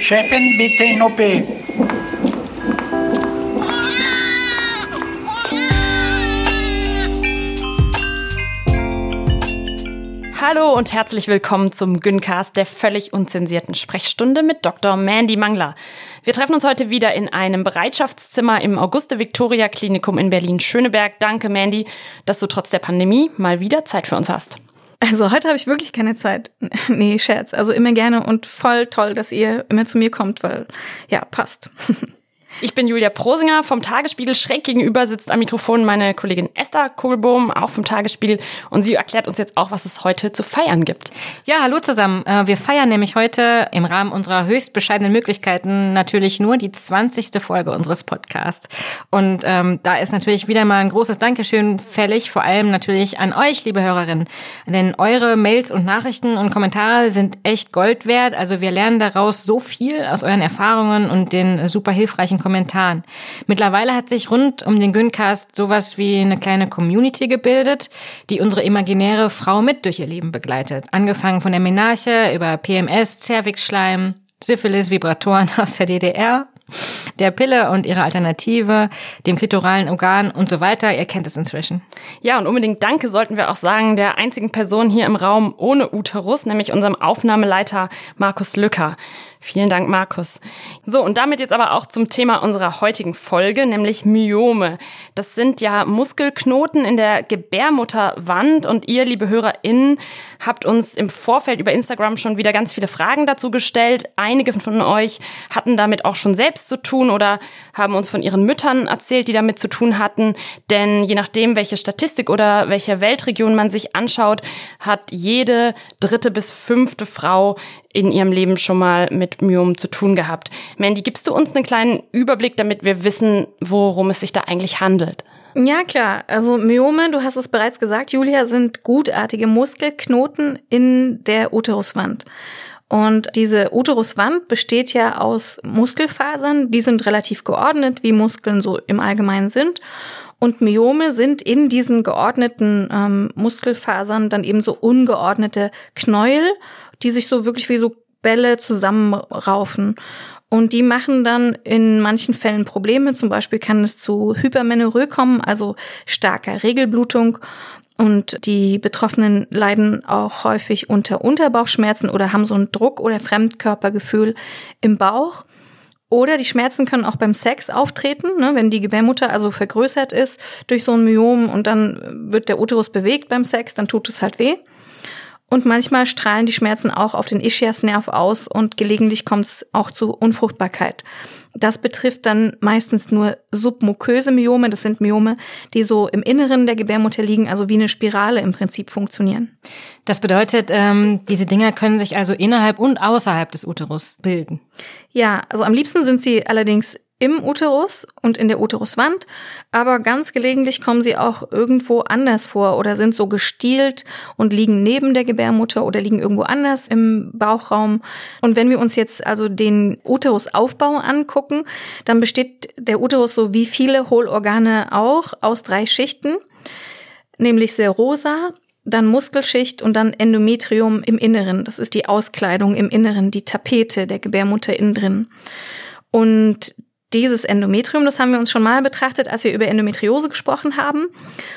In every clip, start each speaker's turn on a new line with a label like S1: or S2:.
S1: Chefin, bitte in OP.
S2: Hallo und herzlich willkommen zum Gyncast der völlig unzensierten Sprechstunde mit Dr. Mandy Mangler. Wir treffen uns heute wieder in einem Bereitschaftszimmer im Auguste Victoria Klinikum in Berlin-Schöneberg. Danke, Mandy, dass du trotz der Pandemie mal wieder Zeit für uns hast.
S3: Also heute habe ich wirklich keine Zeit. Nee, Scherz. Also immer gerne und voll toll, dass ihr immer zu mir kommt, weil ja, passt.
S2: Ich bin Julia Prosinger vom Tagesspiegel. Schräg gegenüber sitzt am Mikrofon meine Kollegin Esther Kohlbohm, auch vom Tagesspiegel. Und sie erklärt uns jetzt auch, was es heute zu feiern gibt.
S4: Ja, hallo zusammen. Äh, wir feiern nämlich heute im Rahmen unserer höchst bescheidenen Möglichkeiten natürlich nur die 20. Folge unseres Podcasts. Und ähm, da ist natürlich wieder mal ein großes Dankeschön fällig, vor allem natürlich an euch, liebe Hörerinnen. Denn eure Mails und Nachrichten und Kommentare sind echt Gold wert. Also wir lernen daraus so viel aus euren Erfahrungen und den super hilfreichen Kommentaren Kommentaren. Mittlerweile hat sich rund um den Güncast sowas wie eine kleine Community gebildet, die unsere imaginäre Frau mit durch ihr Leben begleitet. Angefangen von der Menarche über PMS, Zervixschleim, Syphilis, Vibratoren aus der DDR, der Pille und ihre Alternative, dem klitoralen Organ und so weiter. Ihr kennt es inzwischen.
S2: Ja, und unbedingt Danke sollten wir auch sagen der einzigen Person hier im Raum ohne Uterus, nämlich unserem Aufnahmeleiter Markus Lücker. Vielen Dank, Markus. So, und damit jetzt aber auch zum Thema unserer heutigen Folge, nämlich Myome. Das sind ja Muskelknoten in der Gebärmutterwand und ihr, liebe HörerInnen, habt uns im Vorfeld über Instagram schon wieder ganz viele Fragen dazu gestellt. Einige von euch hatten damit auch schon selbst zu tun oder haben uns von ihren Müttern erzählt, die damit zu tun hatten. Denn je nachdem, welche Statistik oder welche Weltregion man sich anschaut, hat jede dritte bis fünfte Frau in ihrem Leben schon mal mit Myom zu tun gehabt. Mandy, gibst du uns einen kleinen Überblick, damit wir wissen, worum es sich da eigentlich handelt?
S3: Ja, klar. Also Myome, du hast es bereits gesagt, Julia, sind gutartige Muskelknoten in der Uteruswand. Und diese Uteruswand besteht ja aus Muskelfasern, die sind relativ geordnet, wie Muskeln so im Allgemeinen sind. Und Myome sind in diesen geordneten ähm, Muskelfasern dann eben so ungeordnete Knäuel die sich so wirklich wie so Bälle zusammenraufen. Und die machen dann in manchen Fällen Probleme. Zum Beispiel kann es zu Hypermenorrhoe kommen, also starker Regelblutung. Und die Betroffenen leiden auch häufig unter Unterbauchschmerzen oder haben so einen Druck- oder Fremdkörpergefühl im Bauch. Oder die Schmerzen können auch beim Sex auftreten, ne, wenn die Gebärmutter also vergrößert ist durch so ein Myom und dann wird der Uterus bewegt beim Sex, dann tut es halt weh. Und manchmal strahlen die Schmerzen auch auf den Ischiasnerv aus und gelegentlich kommt es auch zu Unfruchtbarkeit. Das betrifft dann meistens nur submuköse Myome. Das sind Myome, die so im Inneren der Gebärmutter liegen, also wie eine Spirale im Prinzip funktionieren.
S4: Das bedeutet, ähm, diese Dinger können sich also innerhalb und außerhalb des Uterus bilden.
S3: Ja, also am liebsten sind sie allerdings im Uterus und in der Uteruswand, aber ganz gelegentlich kommen sie auch irgendwo anders vor oder sind so gestielt und liegen neben der Gebärmutter oder liegen irgendwo anders im Bauchraum. Und wenn wir uns jetzt also den Uterusaufbau angucken, dann besteht der Uterus so wie viele Hohlorgane auch aus drei Schichten, nämlich Serosa, dann Muskelschicht und dann Endometrium im Inneren. Das ist die Auskleidung im Inneren, die Tapete der Gebärmutter innen drin. Und dieses Endometrium, das haben wir uns schon mal betrachtet, als wir über Endometriose gesprochen haben.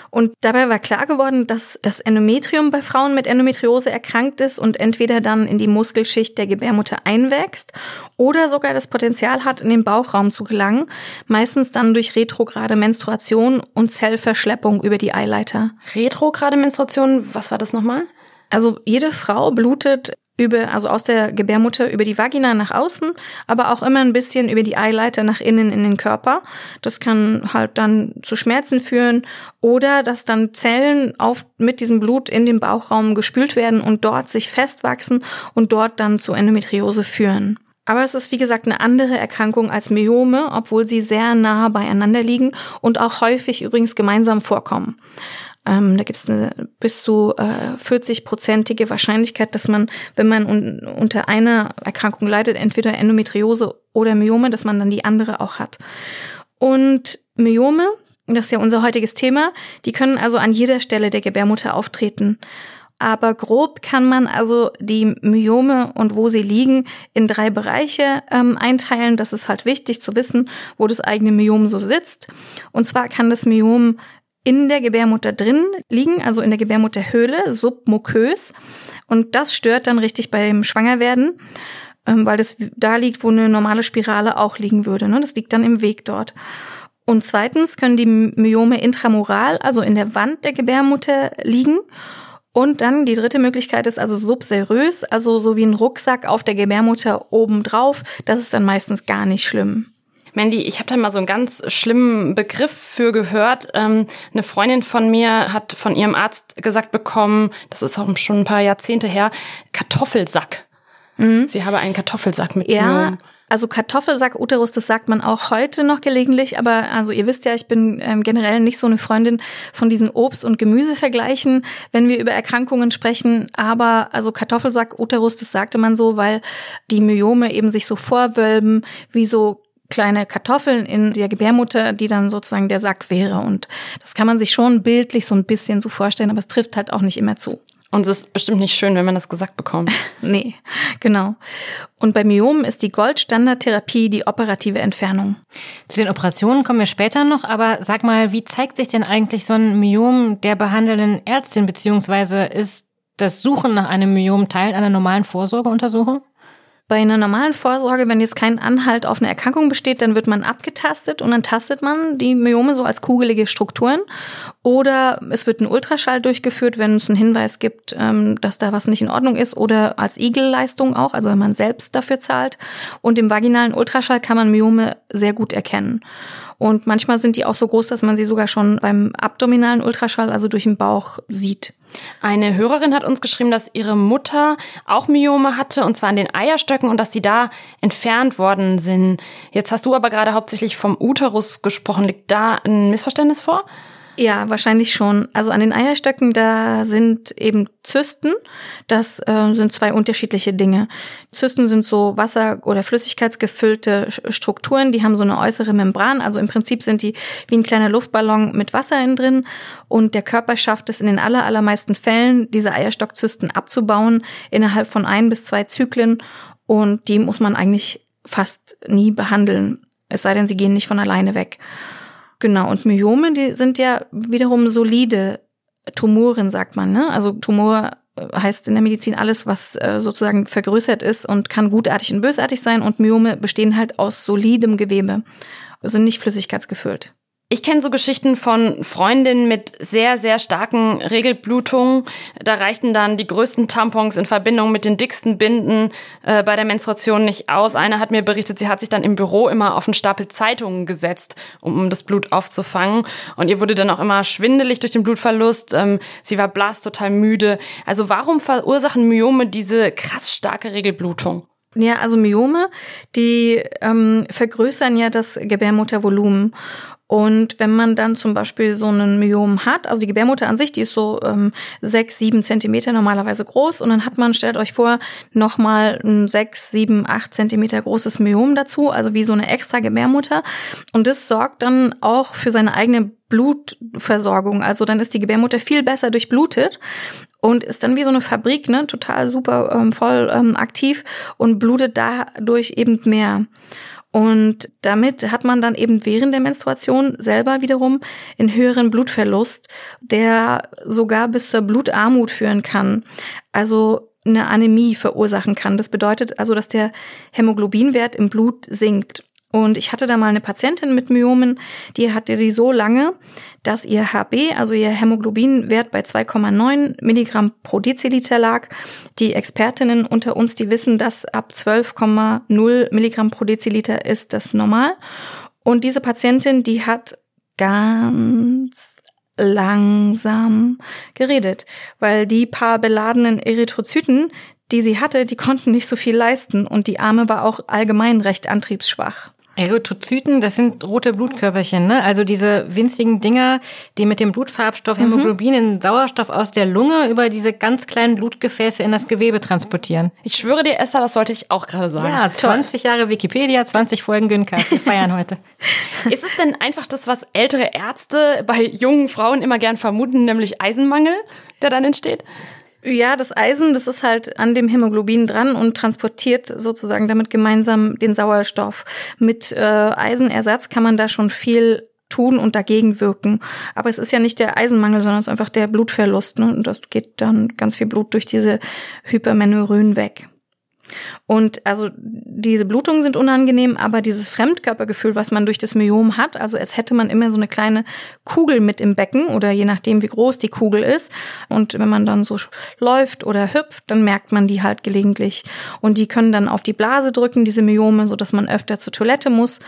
S3: Und dabei war klar geworden, dass das Endometrium bei Frauen mit Endometriose erkrankt ist und entweder dann in die Muskelschicht der Gebärmutter einwächst oder sogar das Potenzial hat, in den Bauchraum zu gelangen, meistens dann durch retrograde Menstruation und Zellverschleppung über die Eileiter.
S2: Retrograde Menstruation, was war das nochmal?
S3: Also jede Frau blutet über, also aus der Gebärmutter über die Vagina nach außen, aber auch immer ein bisschen über die Eileiter nach innen in den Körper. Das kann halt dann zu Schmerzen führen oder dass dann Zellen auf, mit diesem Blut in den Bauchraum gespült werden und dort sich festwachsen und dort dann zu Endometriose führen. Aber es ist wie gesagt eine andere Erkrankung als Myome, obwohl sie sehr nah beieinander liegen und auch häufig übrigens gemeinsam vorkommen. Ähm, da gibt es eine bis zu äh, 40-prozentige Wahrscheinlichkeit, dass man, wenn man un unter einer Erkrankung leidet, entweder Endometriose oder Myome, dass man dann die andere auch hat. Und Myome, das ist ja unser heutiges Thema, die können also an jeder Stelle der Gebärmutter auftreten. Aber grob kann man also die Myome und wo sie liegen in drei Bereiche ähm, einteilen. Das ist halt wichtig zu wissen, wo das eigene Myom so sitzt. Und zwar kann das Myom in der Gebärmutter drin liegen, also in der Gebärmutterhöhle, submukös. Und das stört dann richtig beim Schwangerwerden, ähm, weil das da liegt, wo eine normale Spirale auch liegen würde. Ne? Das liegt dann im Weg dort. Und zweitens können die Myome intramural, also in der Wand der Gebärmutter liegen. Und dann die dritte Möglichkeit ist also subserös, also so wie ein Rucksack auf der Gebärmutter oben drauf. Das ist dann meistens gar nicht schlimm.
S2: Mandy, ich habe da mal so einen ganz schlimmen Begriff für gehört. Ähm, eine Freundin von mir hat von ihrem Arzt gesagt bekommen, das ist auch schon ein paar Jahrzehnte her, Kartoffelsack. Mhm. Sie habe einen Kartoffelsack mit
S3: Ja. Also Kartoffelsack, Uterus, das sagt man auch heute noch gelegentlich, aber also ihr wisst ja, ich bin ähm, generell nicht so eine Freundin von diesen Obst- und Gemüsevergleichen, wenn wir über Erkrankungen sprechen. Aber also Kartoffelsack, Uterus, das sagte man so, weil die Myome eben sich so vorwölben wie so kleine Kartoffeln in der Gebärmutter, die dann sozusagen der Sack wäre. Und das kann man sich schon bildlich so ein bisschen so vorstellen, aber es trifft halt auch nicht immer zu.
S2: Und es ist bestimmt nicht schön, wenn man das gesagt bekommt.
S3: nee, genau. Und bei Myomen ist die Goldstandardtherapie die operative Entfernung.
S4: Zu den Operationen kommen wir später noch, aber sag mal, wie zeigt sich denn eigentlich so ein Myom der behandelnden Ärztin, beziehungsweise ist das Suchen nach einem Myom Teil einer normalen Vorsorgeuntersuchung?
S3: Bei einer normalen Vorsorge, wenn jetzt kein Anhalt auf eine Erkrankung besteht, dann wird man abgetastet und dann tastet man die Myome so als kugelige Strukturen. Oder es wird ein Ultraschall durchgeführt, wenn es einen Hinweis gibt, ähm, dass da was nicht in Ordnung ist oder als Igelleistung auch, also wenn man selbst dafür zahlt. Und im vaginalen Ultraschall kann man Myome sehr gut erkennen. Und manchmal sind die auch so groß, dass man sie sogar schon beim abdominalen Ultraschall, also durch den Bauch, sieht.
S2: Eine Hörerin hat uns geschrieben, dass ihre Mutter auch Myome hatte, und zwar an den Eierstöcken, und dass die da entfernt worden sind. Jetzt hast du aber gerade hauptsächlich vom Uterus gesprochen. Liegt da ein Missverständnis vor?
S3: Ja, wahrscheinlich schon. Also an den Eierstöcken, da sind eben Zysten. Das äh, sind zwei unterschiedliche Dinge. Zysten sind so Wasser- oder Flüssigkeitsgefüllte Strukturen, die haben so eine äußere Membran. Also im Prinzip sind die wie ein kleiner Luftballon mit Wasser innen drin. Und der Körper schafft es in den aller, allermeisten Fällen, diese Eierstockzysten abzubauen innerhalb von ein bis zwei Zyklen. Und die muss man eigentlich fast nie behandeln. Es sei denn, sie gehen nicht von alleine weg. Genau, und Myome, die sind ja wiederum solide Tumoren, sagt man. Ne? Also Tumor äh, heißt in der Medizin alles, was äh, sozusagen vergrößert ist und kann gutartig und bösartig sein. Und Myome bestehen halt aus solidem Gewebe, sind nicht flüssigkeitsgefüllt.
S2: Ich kenne so Geschichten von Freundinnen mit sehr, sehr starken Regelblutungen. Da reichten dann die größten Tampons in Verbindung mit den dicksten Binden äh, bei der Menstruation nicht aus. Eine hat mir berichtet, sie hat sich dann im Büro immer auf einen Stapel Zeitungen gesetzt, um das Blut aufzufangen. Und ihr wurde dann auch immer schwindelig durch den Blutverlust. Ähm, sie war blass, total müde. Also warum verursachen Myome diese krass starke Regelblutung?
S3: Ja, also Myome, die ähm, vergrößern ja das Gebärmuttervolumen. Und wenn man dann zum Beispiel so einen Myom hat, also die Gebärmutter an sich, die ist so ähm, sechs, sieben Zentimeter normalerweise groß und dann hat man, stellt euch vor, nochmal ein sechs, sieben, acht Zentimeter großes Myom dazu, also wie so eine extra Gebärmutter. Und das sorgt dann auch für seine eigene Blutversorgung. Also dann ist die Gebärmutter viel besser durchblutet und ist dann wie so eine Fabrik, ne, total super ähm, voll ähm, aktiv und blutet dadurch eben mehr. Und damit hat man dann eben während der Menstruation selber wiederum einen höheren Blutverlust, der sogar bis zur Blutarmut führen kann. Also eine Anämie verursachen kann. Das bedeutet also, dass der Hämoglobinwert im Blut sinkt. Und ich hatte da mal eine Patientin mit Myomen, die hatte die so lange, dass ihr HB, also ihr Hämoglobinwert bei 2,9 Milligramm pro Deziliter lag. Die Expertinnen unter uns, die wissen, dass ab 12,0 Milligramm pro Deziliter ist das normal. Und diese Patientin, die hat ganz langsam geredet, weil die paar beladenen Erythrozyten, die sie hatte, die konnten nicht so viel leisten und die Arme war auch allgemein recht antriebsschwach.
S4: Erythrozyten, das sind rote Blutkörperchen, ne? Also diese winzigen Dinger, die mit dem Blutfarbstoff
S3: Mhm.
S4: Hämoglobin den Sauerstoff aus der Lunge über diese ganz kleinen Blutgefäße in das Gewebe transportieren.
S2: Ich schwöre dir, Esther, das wollte ich auch gerade sagen.
S4: Ja, 20 Jahre Wikipedia, 20 Folgen Güncast. Wir feiern heute.
S2: Ist es denn einfach das, was ältere Ärzte bei jungen Frauen immer gern vermuten, nämlich Eisenmangel, der dann entsteht?
S3: Ja, das Eisen, das ist halt an dem Hämoglobin dran und transportiert sozusagen damit gemeinsam den Sauerstoff. Mit äh, Eisenersatz kann man da schon viel tun und dagegen wirken. Aber es ist ja nicht der Eisenmangel, sondern es ist einfach der Blutverlust. Ne? Und das geht dann ganz viel Blut durch diese Hypermenorrhoen weg. Und also diese Blutungen sind unangenehm, aber dieses Fremdkörpergefühl, was man durch das Myom hat, also als hätte man immer so eine kleine Kugel mit im Becken oder je nachdem, wie groß die Kugel ist. Und wenn man dann so läuft oder hüpft, dann merkt man die halt gelegentlich. Und die können dann auf die Blase drücken, diese Myome, so dass man öfter zur Toilette muss.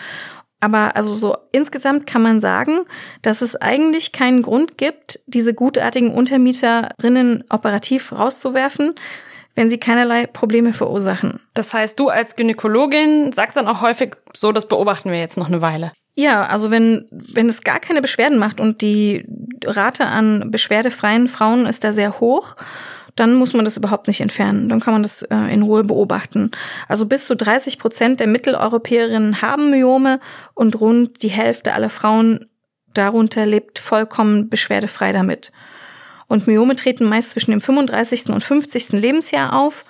S3: Aber also so insgesamt kann man sagen, dass es eigentlich keinen Grund gibt, diese gutartigen Untermieterinnen operativ rauszuwerfen, wenn sie keinerlei Probleme verursachen.
S2: Das heißt, du als Gynäkologin sagst dann auch häufig, so, das beobachten wir jetzt noch eine Weile.
S3: Ja, also wenn, wenn es gar keine Beschwerden macht und die Rate an beschwerdefreien Frauen ist da sehr hoch, dann muss man das überhaupt nicht entfernen. Dann kann man das äh, in Ruhe beobachten. Also bis zu 30 Prozent der Mitteleuropäerinnen haben Myome und rund die Hälfte aller Frauen darunter lebt vollkommen beschwerdefrei damit. Und Myome treten meist zwischen dem 35. und 50. Lebensjahr auf.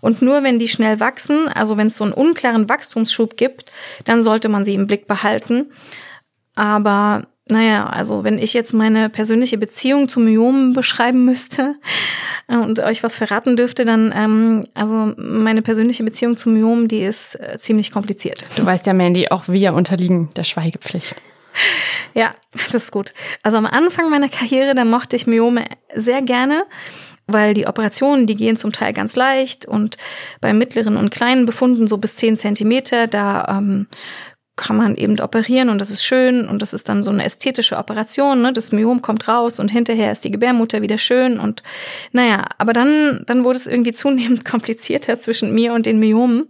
S3: Und nur wenn die schnell wachsen, also wenn es so einen unklaren Wachstumsschub gibt, dann sollte man sie im Blick behalten. Aber naja, also wenn ich jetzt meine persönliche Beziehung zu Myomen beschreiben müsste äh, und euch was verraten dürfte, dann, ähm, also meine persönliche Beziehung zu Myomen, die ist äh, ziemlich kompliziert.
S2: Du weißt ja, Mandy, auch wir unterliegen der Schweigepflicht.
S3: Ja, das ist gut. Also am Anfang meiner Karriere, da mochte ich Myome sehr gerne, weil die Operationen, die gehen zum Teil ganz leicht und bei mittleren und kleinen Befunden so bis 10 Zentimeter, da ähm, kann man eben operieren und das ist schön und das ist dann so eine ästhetische Operation, ne? Das Myom kommt raus und hinterher ist die Gebärmutter wieder schön und naja, aber dann, dann wurde es irgendwie zunehmend komplizierter zwischen mir und den Myomen.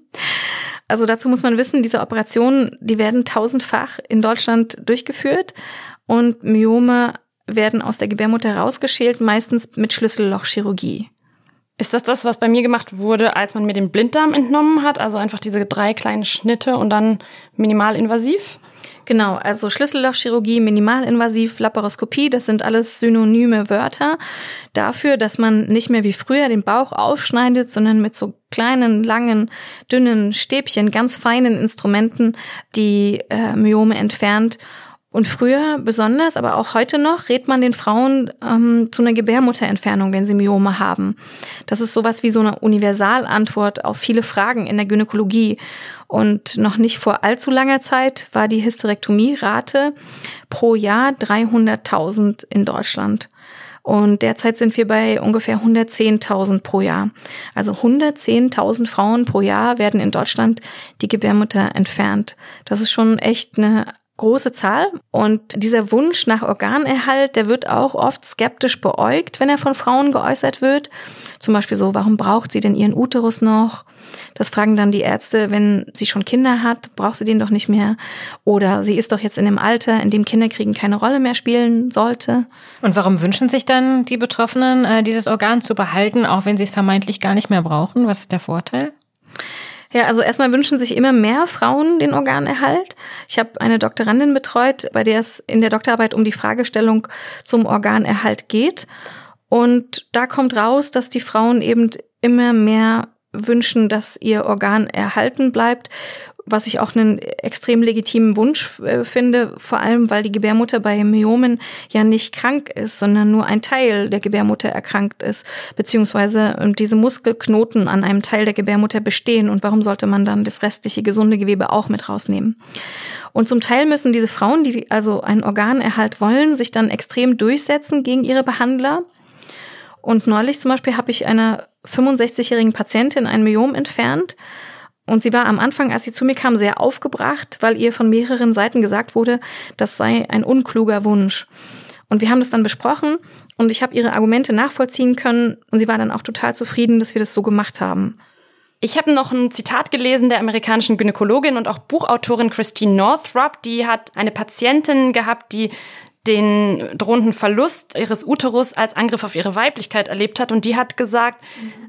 S3: Also dazu muss man wissen, diese Operationen, die werden tausendfach in Deutschland durchgeführt und Myome werden aus der Gebärmutter rausgeschält, meistens mit Schlüssellochchirurgie.
S2: Ist das das, was bei mir gemacht wurde, als man mir den Blinddarm entnommen hat? Also einfach diese drei kleinen Schnitte und dann minimalinvasiv?
S3: Genau, also Schlüssellochchirurgie, minimalinvasiv, Laparoskopie, das sind alles synonyme Wörter dafür, dass man nicht mehr wie früher den Bauch aufschneidet, sondern mit so kleinen, langen, dünnen Stäbchen, ganz feinen Instrumenten die äh, Myome entfernt. Und früher besonders, aber auch heute noch, rät man den Frauen ähm, zu einer Gebärmutterentfernung, wenn sie Myome haben. Das ist sowas wie so eine Universalantwort auf viele Fragen in der Gynäkologie. Und noch nicht vor allzu langer Zeit war die Hysterektomie-Rate pro Jahr 300.000 in Deutschland. Und derzeit sind wir bei ungefähr 110.000 pro Jahr. Also 110.000 Frauen pro Jahr werden in Deutschland die Gebärmutter entfernt. Das ist schon echt eine große Zahl. Und dieser Wunsch nach Organerhalt, der wird auch oft skeptisch beäugt, wenn er von Frauen geäußert wird. Zum Beispiel so, warum braucht sie denn ihren Uterus noch? Das fragen dann die Ärzte, wenn sie schon Kinder hat, braucht sie den doch nicht mehr. Oder sie ist doch jetzt in dem Alter, in dem Kinderkriegen keine Rolle mehr spielen sollte.
S4: Und warum wünschen sich dann die Betroffenen, äh, dieses Organ zu behalten, auch wenn sie es vermeintlich gar nicht mehr brauchen? Was ist der Vorteil?
S3: Ja, also erstmal wünschen sich immer mehr Frauen den Organerhalt. Ich habe eine Doktorandin betreut, bei der es in der Doktorarbeit um die Fragestellung zum Organerhalt geht. Und da kommt raus, dass die Frauen eben immer mehr wünschen, dass ihr Organ erhalten bleibt, was ich auch einen extrem legitimen Wunsch äh, finde, vor allem weil die Gebärmutter bei Myomen ja nicht krank ist, sondern nur ein Teil der Gebärmutter erkrankt ist, beziehungsweise ähm, diese Muskelknoten an einem Teil der Gebärmutter bestehen und warum sollte man dann das restliche gesunde Gewebe auch mit rausnehmen? Und zum Teil müssen diese Frauen, die also einen Organerhalt wollen, sich dann extrem durchsetzen gegen ihre Behandler. Und neulich zum Beispiel habe ich einer 65-jährigen Patientin ein Myom entfernt. Und sie war am Anfang, als sie zu mir kam, sehr aufgebracht, weil ihr von mehreren Seiten gesagt wurde, das sei ein unkluger Wunsch. Und wir haben das dann besprochen und ich habe ihre Argumente nachvollziehen können und sie war dann auch total zufrieden, dass wir das so gemacht haben.
S2: Ich habe noch ein Zitat gelesen der amerikanischen Gynäkologin und auch Buchautorin Christine Northrup. Die hat eine Patientin gehabt, die den drohenden Verlust ihres Uterus als Angriff auf ihre Weiblichkeit erlebt hat. Und die hat gesagt,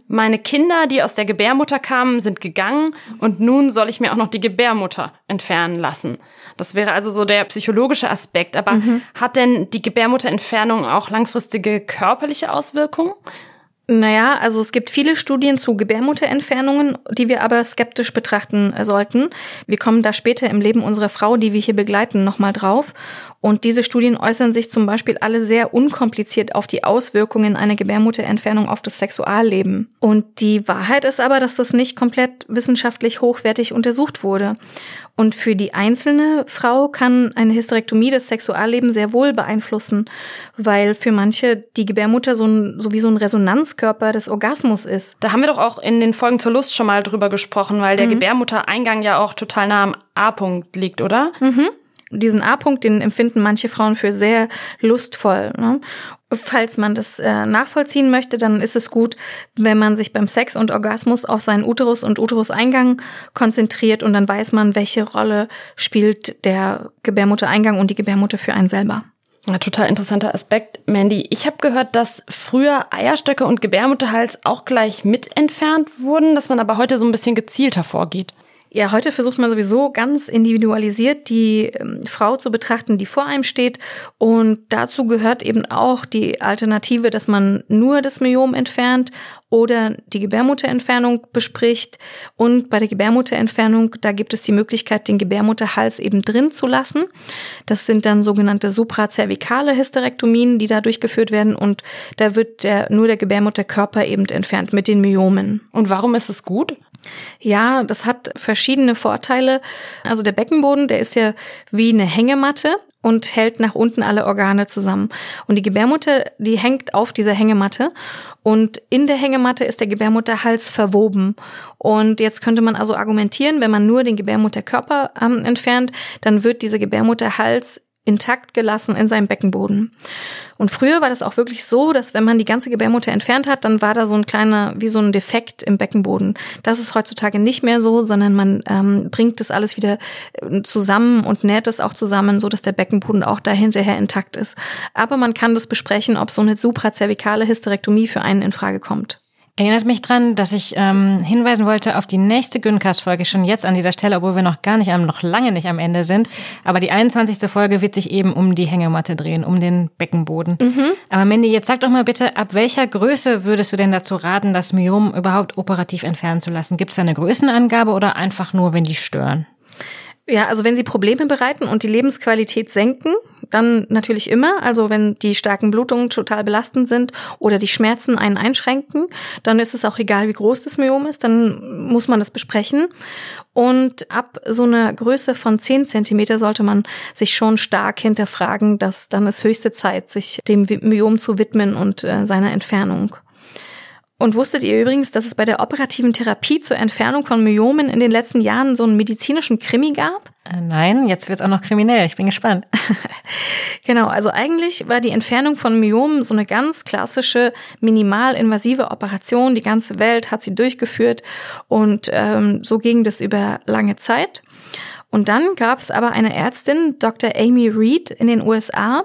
S2: meine Kinder, die aus der Gebärmutter kamen, sind gegangen und nun soll ich mir auch noch die Gebärmutter entfernen lassen. Das wäre also so der psychologische Aspekt. Aber mhm. hat denn die Gebärmutterentfernung auch langfristige körperliche Auswirkungen?
S3: Naja, also es gibt viele Studien zu Gebärmutterentfernungen, die wir aber skeptisch betrachten sollten. Wir kommen da später im Leben unserer Frau, die wir hier begleiten, nochmal drauf. Und diese Studien äußern sich zum Beispiel alle sehr unkompliziert auf die Auswirkungen einer Gebärmutterentfernung auf das Sexualleben. Und die Wahrheit ist aber, dass das nicht komplett wissenschaftlich hochwertig untersucht wurde. Und für die einzelne Frau kann eine Hysterektomie das Sexualleben sehr wohl beeinflussen, weil für manche die Gebärmutter so, ein, so wie so ein Resonanzkörper des Orgasmus ist.
S2: Da haben wir doch auch in den Folgen zur Lust schon mal drüber gesprochen, weil der mhm. Gebärmuttereingang ja auch total nah am A-Punkt liegt, oder?
S3: Mhm diesen A-Punkt, den empfinden manche Frauen für sehr lustvoll. Ne? Falls man das äh, nachvollziehen möchte, dann ist es gut, wenn man sich beim Sex und Orgasmus auf seinen Uterus und Uteruseingang konzentriert und dann weiß man, welche Rolle spielt der Gebärmuttereingang und die Gebärmutter für einen selber.
S2: Ja, total interessanter Aspekt, Mandy. Ich habe gehört, dass früher Eierstöcke und Gebärmutterhals auch gleich mit entfernt wurden, dass man aber heute so ein bisschen gezielter vorgeht.
S3: Ja, heute versucht man sowieso ganz individualisiert die ähm, Frau zu betrachten, die vor einem steht. Und dazu gehört eben auch die Alternative, dass man nur das Myom entfernt oder die Gebärmutterentfernung bespricht. Und bei der Gebärmutterentfernung, da gibt es die Möglichkeit, den Gebärmutterhals eben drin zu lassen. Das sind dann sogenannte suprazervikale Hysterektomien, die da durchgeführt werden. Und da wird der, nur der Gebärmutterkörper eben entfernt mit den Myomen.
S2: Und warum ist es gut?
S3: Ja, das hat verschiedene Vorteile. Also der Beckenboden, der ist ja wie eine Hängematte und hält nach unten alle Organe zusammen. Und die Gebärmutter, die hängt auf dieser Hängematte und in der Hängematte ist der Gebärmutterhals verwoben. Und jetzt könnte man also argumentieren, wenn man nur den Gebärmutterkörper ähm, entfernt, dann wird dieser Gebärmutterhals intakt gelassen in seinem Beckenboden. Und früher war das auch wirklich so, dass wenn man die ganze Gebärmutter entfernt hat, dann war da so ein kleiner, wie so ein Defekt im Beckenboden. Das ist heutzutage nicht mehr so, sondern man ähm, bringt das alles wieder äh, zusammen und näht es auch zusammen, so dass der Beckenboden auch dahinterher intakt ist. Aber man kann das besprechen, ob so eine suprazervikale Hysterektomie für einen in Frage kommt.
S4: Erinnert mich dran, dass ich ähm, hinweisen wollte auf die nächste Gyncast-Folge schon jetzt an dieser Stelle, obwohl wir noch gar nicht am, noch lange nicht am Ende sind. Aber die 21. Folge wird sich eben um die Hängematte drehen, um den Beckenboden. Mhm. Aber Mandy, jetzt sag doch mal bitte, ab welcher Größe würdest du denn dazu raten, das Myom überhaupt operativ entfernen zu lassen? Gibt es da eine Größenangabe oder einfach nur, wenn die stören?
S3: Ja, also wenn sie Probleme bereiten und die Lebensqualität senken, dann natürlich immer. Also wenn die starken Blutungen total belastend sind oder die Schmerzen einen einschränken, dann ist es auch egal, wie groß das Myom ist, dann muss man das besprechen. Und ab so einer Größe von 10 Zentimeter sollte man sich schon stark hinterfragen, dass dann ist höchste Zeit, sich dem Myom zu widmen und äh, seiner Entfernung. Und wusstet ihr übrigens, dass es bei der operativen Therapie zur Entfernung von Myomen in den letzten Jahren so einen medizinischen Krimi gab?
S4: Äh, nein, jetzt wird's auch noch kriminell. Ich bin gespannt.
S3: genau, also eigentlich war die Entfernung von Myomen so eine ganz klassische, minimalinvasive Operation. Die ganze Welt hat sie durchgeführt und ähm, so ging das über lange Zeit. Und dann gab es aber eine Ärztin, Dr. Amy Reed in den USA,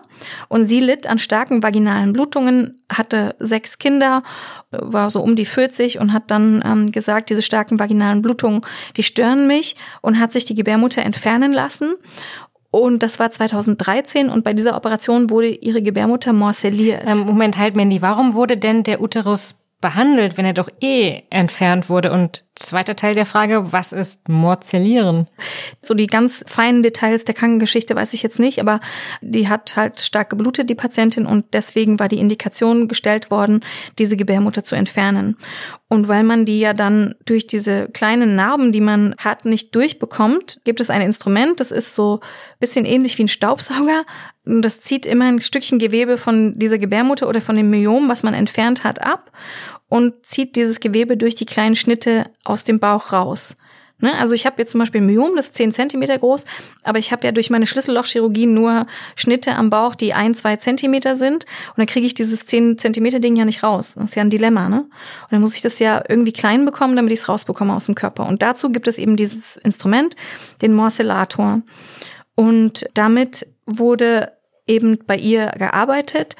S3: und sie litt an starken vaginalen Blutungen, hatte sechs Kinder, war so um die 40 und hat dann ähm, gesagt, diese starken vaginalen Blutungen, die stören mich und hat sich die Gebärmutter entfernen lassen. Und das war 2013 und bei dieser Operation wurde ihre Gebärmutter morcelliert.
S4: Ähm, Moment, halt, Mandy, warum wurde denn der Uterus behandelt, wenn er doch eh entfernt wurde? Und zweiter Teil der Frage, was ist Morzellieren?
S3: So die ganz feinen Details der Krankengeschichte weiß ich jetzt nicht, aber die hat halt stark geblutet, die Patientin, und deswegen war die Indikation gestellt worden, diese Gebärmutter zu entfernen. Und weil man die ja dann durch diese kleinen Narben, die man hat, nicht durchbekommt, gibt es ein Instrument, das ist so bisschen ähnlich wie ein Staubsauger. Und das zieht immer ein Stückchen Gewebe von dieser Gebärmutter oder von dem Myom, was man entfernt hat, ab und zieht dieses Gewebe durch die kleinen Schnitte aus dem Bauch raus. Ne? Also ich habe jetzt zum Beispiel ein Myom, das ist 10 Zentimeter groß, aber ich habe ja durch meine Schlüssellochchirurgie nur Schnitte am Bauch, die ein, zwei Zentimeter sind. Und dann kriege ich dieses 10 Zentimeter Ding ja nicht raus. Das ist ja ein Dilemma, ne? Und dann muss ich das ja irgendwie klein bekommen, damit ich es rausbekomme aus dem Körper. Und dazu gibt es eben dieses Instrument, den Morcellator. Und damit wurde eben bei ihr gearbeitet.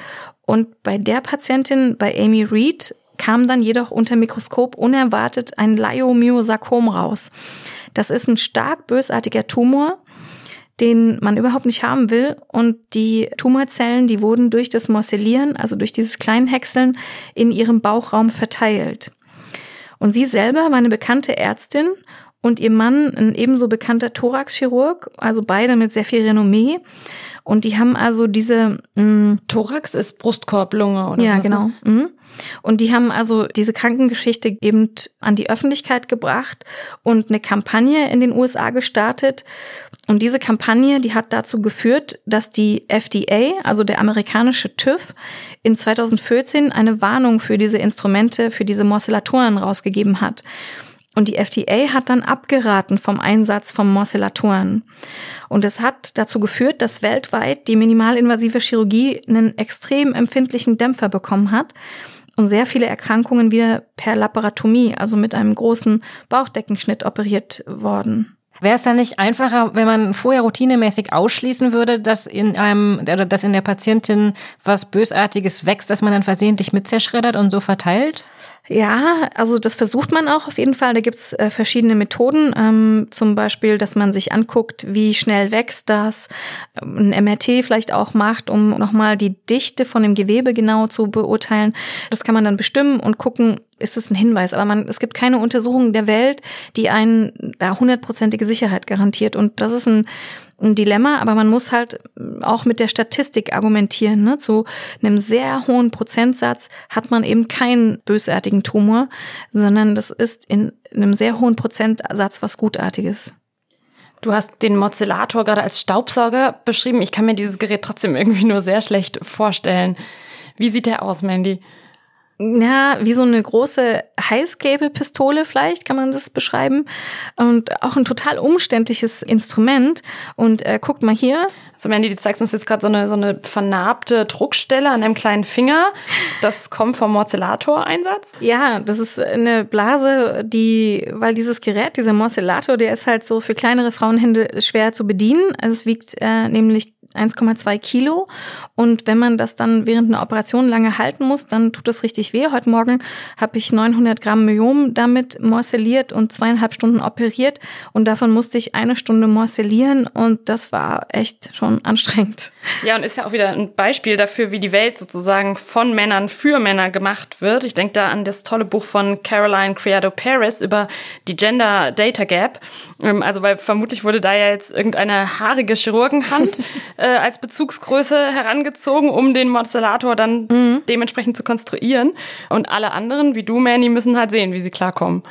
S3: Und bei der Patientin, bei Amy Reed, kam dann jedoch unter Mikroskop unerwartet ein Leiomyosarkom raus. Das ist ein stark bösartiger Tumor, den man überhaupt nicht haben will. Und die Tumorzellen, die wurden durch das Morcellieren, also durch dieses Kleinhäckseln, in ihrem Bauchraum verteilt. Und sie selber war eine bekannte Ärztin und ihr Mann ein ebenso bekannter Thoraxchirurg, also beide mit sehr viel Renommee. Und die haben also diese
S2: mh, mm, Thorax ist Brustkorb, Lunge oder
S3: so. Ja,
S2: sowas,
S3: genau. Ne? Und die haben also diese Krankengeschichte eben an die Öffentlichkeit gebracht und eine Kampagne in den USA gestartet. Und diese Kampagne, die hat dazu geführt, dass die FDA, also der amerikanische TÜV, in 2014 eine Warnung für diese Instrumente, für diese Morcellatoren rausgegeben hat. Und die FDA hat dann abgeraten vom Einsatz von Morcellatoren. Und es hat dazu geführt, dass weltweit die minimalinvasive Chirurgie einen extrem empfindlichen Dämpfer bekommen hat und sehr viele Erkrankungen wieder per Laparotomie, also mit einem großen Bauchdeckenschnitt operiert worden.
S4: Wäre es dann nicht einfacher, wenn man vorher routinemäßig ausschließen würde, dass in einem oder dass in der Patientin was Bösartiges wächst, dass man dann versehentlich mit zerschreddert und so verteilt?
S3: Ja, also das versucht man auch auf jeden Fall. Da gibt's äh, verschiedene Methoden. Ähm, zum Beispiel, dass man sich anguckt, wie schnell wächst das, ähm, ein MRT vielleicht auch macht, um nochmal die Dichte von dem Gewebe genau zu beurteilen. Das kann man dann bestimmen und gucken, ist es ein Hinweis. Aber man, es gibt keine Untersuchung der Welt, die einen da hundertprozentige Sicherheit garantiert. Und das ist ein ein Dilemma, aber man muss halt auch mit der Statistik argumentieren. Ne? Zu einem sehr hohen Prozentsatz hat man eben keinen bösartigen Tumor, sondern das ist in einem sehr hohen Prozentsatz was Gutartiges.
S2: Du hast den Mozellator gerade als Staubsauger beschrieben. Ich kann mir dieses Gerät trotzdem irgendwie nur sehr schlecht vorstellen. Wie sieht der aus, Mandy?
S3: Ja, wie so eine große Heißklebepistole vielleicht, kann man das beschreiben. Und auch ein total umständliches Instrument. Und äh, guckt mal hier.
S2: Also Mandy, du zeigst uns jetzt gerade so eine, so eine vernarbte Druckstelle an einem kleinen Finger. Das kommt vom Morcellator-Einsatz?
S3: Ja, das ist eine Blase, die, weil dieses Gerät, dieser Morcellator, der ist halt so für kleinere Frauenhände schwer zu bedienen. Also es wiegt äh, nämlich 1,2 Kilo. Und wenn man das dann während einer Operation lange halten muss, dann tut das richtig weh. Heute Morgen habe ich 900 Gramm Myom damit morcelliert und zweieinhalb Stunden operiert. Und davon musste ich eine Stunde morcellieren. Und das war echt schon anstrengend.
S2: Ja, und ist ja auch wieder ein Beispiel dafür, wie die Welt sozusagen von Männern für Männer gemacht wird. Ich denke da an das tolle Buch von Caroline Criado Paris über die Gender Data Gap. Ähm, also, weil vermutlich wurde da ja jetzt irgendeine haarige Chirurgenhand äh, als Bezugsgröße herangezogen, um den Mozellator dann mhm. dementsprechend zu konstruieren. Und alle anderen, wie du, Manny, müssen halt sehen, wie sie klarkommen.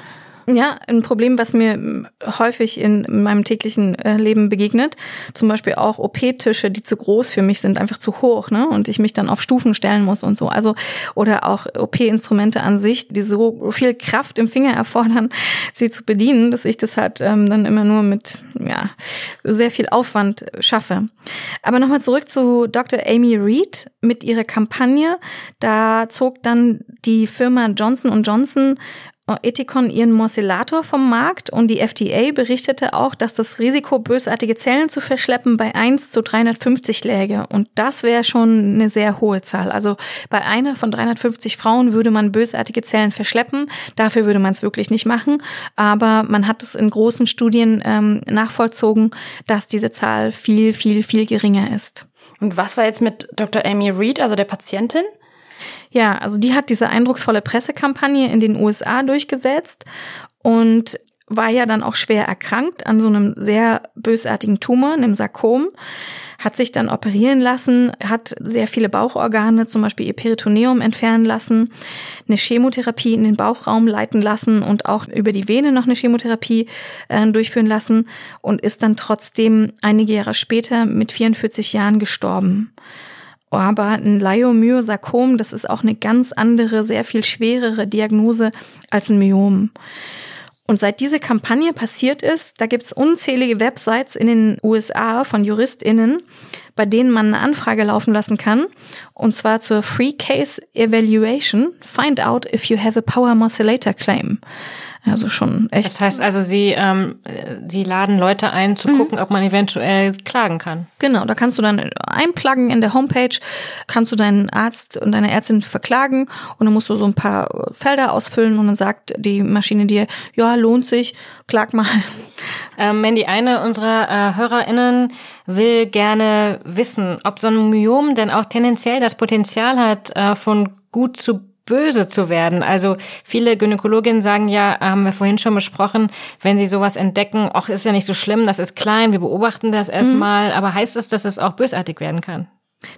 S3: Ja, ein Problem, was mir häufig in meinem täglichen äh, Leben begegnet. Zum Beispiel auch OP-Tische, die zu groß für mich sind, einfach zu hoch, ne? Und ich mich dann auf Stufen stellen muss und so. Also, oder auch OP-Instrumente an sich, die so viel Kraft im Finger erfordern, sie zu bedienen, dass ich das halt ähm, dann immer nur mit, ja, sehr viel Aufwand schaffe. Aber nochmal zurück zu Dr. Amy Reed mit ihrer Kampagne. Da zog dann die Firma Johnson Johnson Ethicon ihren Morcellator vom Markt und die FDA berichtete auch, dass das Risiko, bösartige Zellen zu verschleppen, bei 1 zu 350 läge. Und das wäre schon eine sehr hohe Zahl. Also bei einer von 350 Frauen würde man bösartige Zellen verschleppen. Dafür würde man es wirklich nicht machen. Aber man hat es in großen Studien ähm, nachvollzogen, dass diese Zahl viel, viel, viel geringer ist.
S2: Und was war jetzt mit Dr. Amy Reed, also der Patientin?
S3: Ja, also die hat diese eindrucksvolle Pressekampagne in den USA durchgesetzt und war ja dann auch schwer erkrankt an so einem sehr bösartigen Tumor, einem Sarkom, hat sich dann operieren lassen, hat sehr viele Bauchorgane, zum Beispiel ihr Peritoneum entfernen lassen, eine Chemotherapie in den Bauchraum leiten lassen und auch über die Vene noch eine Chemotherapie äh, durchführen lassen und ist dann trotzdem einige Jahre später mit 44 Jahren gestorben. Aber ein Leiomyosarkom, das ist auch eine ganz andere, sehr viel schwerere Diagnose als ein Myom. Und seit diese Kampagne passiert ist, da gibt's unzählige Websites in den USA von JuristInnen, bei denen man eine Anfrage laufen lassen kann. Und zwar zur Free Case Evaluation. Find out if you have a Power Modulator Claim. Also schon echt.
S4: Das heißt also, sie, ähm, sie laden Leute ein, zu mhm. gucken, ob man eventuell klagen kann.
S3: Genau, da kannst du dann einpluggen in der Homepage, kannst du deinen Arzt und deine Ärztin verklagen und dann musst du so ein paar Felder ausfüllen und dann sagt die Maschine dir, ja, lohnt sich, klag mal.
S4: Ähm, Mandy, eine unserer äh, HörerInnen will gerne wissen, ob so ein Myom denn auch tendenziell das Potenzial hat, äh, von gut zu böse zu werden. Also viele Gynäkologinnen sagen ja, haben wir vorhin schon besprochen, wenn sie sowas entdecken, ach, ist ja nicht so schlimm, das ist klein, wir beobachten das erstmal, mhm. aber heißt es, dass es auch bösartig werden kann?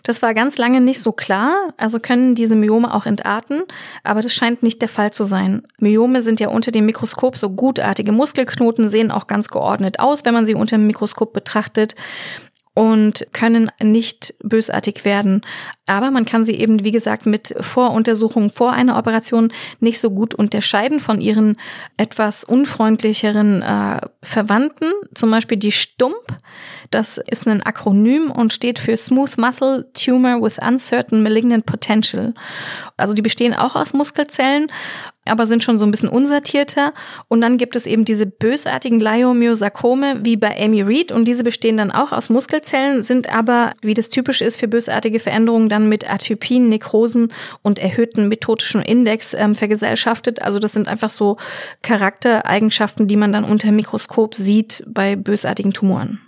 S3: Das war ganz lange nicht so klar, also können diese Myome auch entarten, aber das scheint nicht der Fall zu sein. Myome sind ja unter dem Mikroskop so gutartige Muskelknoten, sehen auch ganz geordnet aus, wenn man sie unter dem Mikroskop betrachtet und können nicht bösartig werden. Aber man kann sie eben, wie gesagt, mit Voruntersuchungen vor einer Operation nicht so gut unterscheiden von ihren etwas unfreundlicheren äh, Verwandten, zum Beispiel die Stump. Das ist ein Akronym und steht für Smooth Muscle Tumor with Uncertain Malignant Potential. Also die bestehen auch aus Muskelzellen aber sind schon so ein bisschen unsortierter. Und dann gibt es eben diese bösartigen Leiomyosarkome wie bei Amy Reed und diese bestehen dann auch aus Muskelzellen, sind aber, wie das typisch ist für bösartige Veränderungen, dann mit Atypien, Nekrosen und erhöhten methodischen Index ähm, vergesellschaftet. Also das sind einfach so Charaktereigenschaften, die man dann unter Mikroskop sieht bei bösartigen Tumoren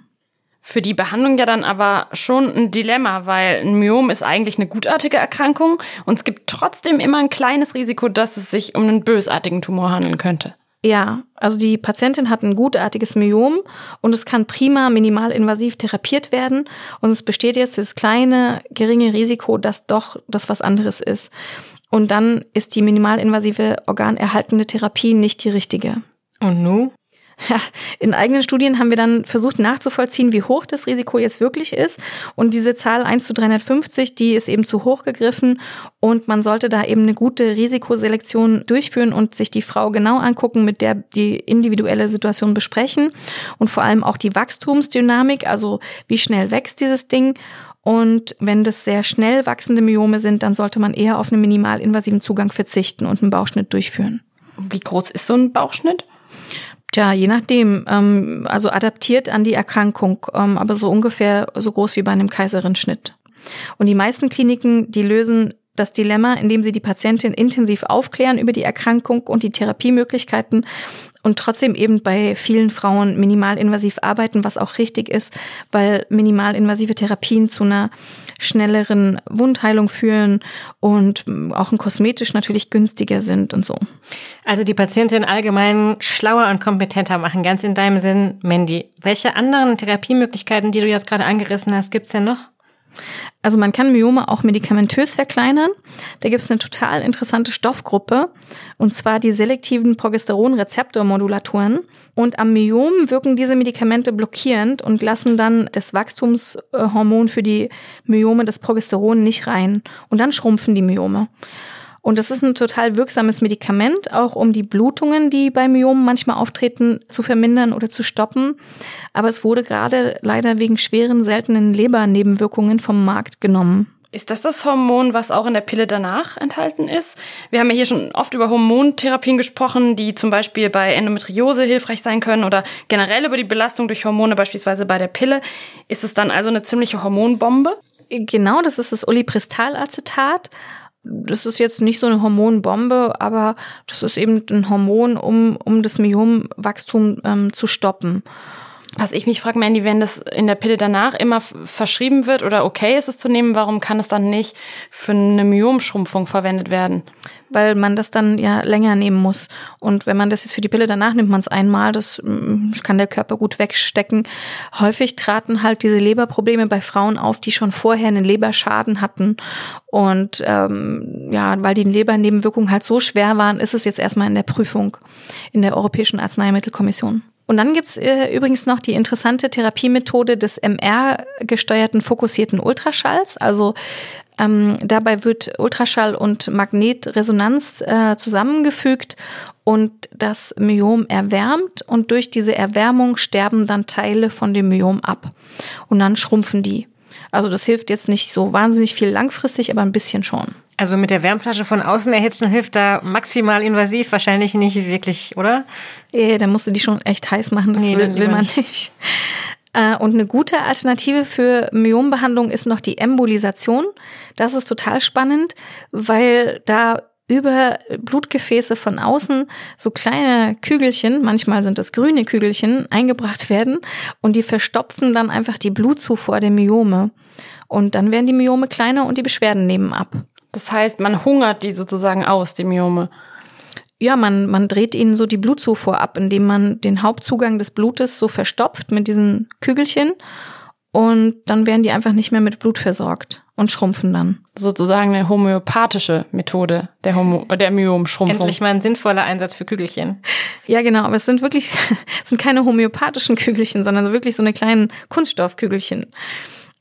S2: für die Behandlung ja dann aber schon ein Dilemma, weil ein Myom ist eigentlich eine gutartige Erkrankung und es gibt trotzdem immer ein kleines Risiko, dass es sich um einen bösartigen Tumor handeln könnte.
S3: Ja, also die Patientin hat ein gutartiges Myom und es kann prima minimalinvasiv therapiert werden und es besteht jetzt das kleine, geringe Risiko, dass doch das was anderes ist. Und dann ist die minimalinvasive organerhaltende Therapie nicht die richtige.
S4: Und nun?
S3: Ja, in eigenen Studien haben wir dann versucht nachzuvollziehen, wie hoch das Risiko jetzt wirklich ist. Und diese Zahl 1 zu 350, die ist eben zu hoch gegriffen. Und man sollte da eben eine gute Risikoselektion durchführen und sich die Frau genau angucken, mit der die individuelle Situation besprechen. Und vor allem auch die Wachstumsdynamik, also wie schnell wächst dieses Ding. Und wenn das sehr schnell wachsende Myome sind, dann sollte man eher auf einen minimalinvasiven Zugang verzichten und einen Bauchschnitt durchführen.
S2: Wie groß ist so ein Bauchschnitt?
S3: Tja, je nachdem. Ähm, also adaptiert an die Erkrankung, ähm, aber so ungefähr so groß wie bei einem Kaiserschnitt. Und die meisten Kliniken, die lösen das Dilemma, indem sie die Patientin intensiv aufklären über die Erkrankung und die Therapiemöglichkeiten und trotzdem eben bei vielen Frauen minimalinvasiv arbeiten, was auch richtig ist, weil minimalinvasive Therapien zu einer schnelleren Wundheilung führen und auch kosmetisch natürlich günstiger sind und so.
S4: Also die Patientin allgemein schlauer und kompetenter machen, ganz in deinem Sinn, Mandy. Welche anderen Therapiemöglichkeiten, die du jetzt gerade angerissen hast, gibt's denn noch?
S3: Also man kann Myome auch medikamentös verkleinern. Da gibt es eine total interessante Stoffgruppe, und zwar die selektiven Progesteronrezeptormodulatoren. Und am Myom wirken diese Medikamente blockierend und lassen dann das Wachstumshormon für die Myome, das Progesteron, nicht rein. Und dann schrumpfen die Myome. Und das ist ein total wirksames Medikament, auch um die Blutungen, die bei Myomen manchmal auftreten, zu vermindern oder zu stoppen. Aber es wurde gerade leider wegen schweren, seltenen Lebernebenwirkungen vom Markt genommen.
S2: Ist das das Hormon, was auch in der Pille danach enthalten ist? Wir haben ja hier schon oft über Hormontherapien gesprochen, die zum Beispiel bei Endometriose hilfreich sein können oder generell über die Belastung durch Hormone, beispielsweise bei der Pille. Ist es dann also eine ziemliche Hormonbombe?
S3: Genau, das ist das Olipristalacetat das ist jetzt nicht so eine Hormonbombe, aber das ist eben ein Hormon, um, um das Myomwachstum ähm, zu stoppen.
S2: Was ich mich frage, Mandy, wenn das in der Pille danach immer verschrieben wird oder okay ist es zu nehmen, warum kann es dann nicht für eine Myomschrumpfung verwendet werden?
S3: Weil man das dann ja länger nehmen muss. Und wenn man das jetzt für die Pille danach nimmt, man es einmal, das mm, kann der Körper gut wegstecken. Häufig traten halt diese Leberprobleme bei Frauen auf, die schon vorher einen Leberschaden hatten. Und ähm, ja, weil die Lebernebenwirkungen halt so schwer waren, ist es jetzt erstmal in der Prüfung in der Europäischen Arzneimittelkommission. Und dann gibt's äh, übrigens noch die interessante Therapiemethode des MR-gesteuerten fokussierten Ultraschalls. Also ähm, dabei wird Ultraschall und Magnetresonanz äh, zusammengefügt und das Myom erwärmt und durch diese Erwärmung sterben dann Teile von dem Myom ab und dann schrumpfen die. Also das hilft jetzt nicht so wahnsinnig viel langfristig, aber ein bisschen schon.
S4: Also mit der Wärmflasche von außen erhitzen hilft da maximal invasiv wahrscheinlich nicht wirklich, oder?
S3: Ja, da musst du die schon echt heiß machen, das
S4: Nee,
S3: will, will man
S4: nicht.
S3: nicht. Äh, Und eine gute Alternative für Myombehandlung ist noch die Embolisation. Das ist total spannend, weil da über Blutgefäße von außen so kleine Kügelchen, manchmal sind es grüne Kügelchen, eingebracht werden und die verstopfen dann einfach die Blutzufuhr der Myome. Und dann werden die Myome kleiner und die Beschwerden nehmen ab.
S2: Das heißt, man hungert die sozusagen aus, die Myome.
S3: Ja, man, man dreht ihnen so die Blutzufuhr ab, indem man den Hauptzugang des Blutes so verstopft mit diesen Kügelchen und dann werden die einfach nicht mehr mit Blut versorgt und schrumpfen dann.
S2: Sozusagen eine homöopathische Methode der, Homo der Myomschrumpfung.
S4: Endlich mal ein sinnvoller Einsatz für Kügelchen.
S3: Ja, genau, aber es sind wirklich, es sind keine homöopathischen Kügelchen, sondern wirklich so eine kleinen Kunststoffkügelchen.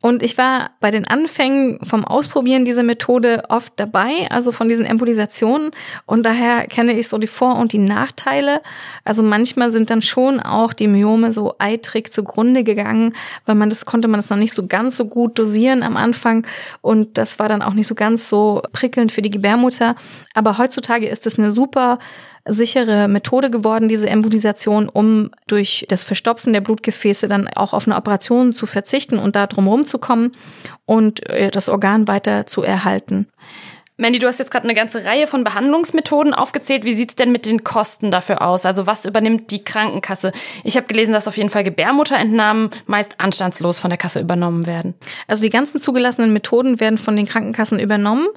S3: Und ich war bei den Anfängen vom Ausprobieren dieser Methode oft dabei, also von diesen Embolisationen. Und daher kenne ich so die Vor- und die Nachteile. Also manchmal sind dann schon auch die Myome so eitrig zugrunde gegangen, weil man das konnte man das noch nicht so ganz so gut dosieren am Anfang. Und das war dann auch nicht so ganz so prickelnd für die Gebärmutter. Aber heutzutage ist es eine super sichere Methode geworden, diese Embolisation, um durch das Verstopfen der Blutgefäße dann auch auf eine Operation zu verzichten und da drumherum zu kommen und äh, das Organ weiter zu erhalten.
S2: Mandy, du hast jetzt gerade eine ganze Reihe von Behandlungsmethoden aufgezählt. Wie sieht's denn mit den Kosten dafür aus? Also was übernimmt die Krankenkasse? Ich habe gelesen, dass auf jeden Fall Gebärmutterentnahmen meist anstandslos von der Kasse übernommen werden.
S3: Also die ganzen zugelassenen Methoden werden von den Krankenkassen übernommen.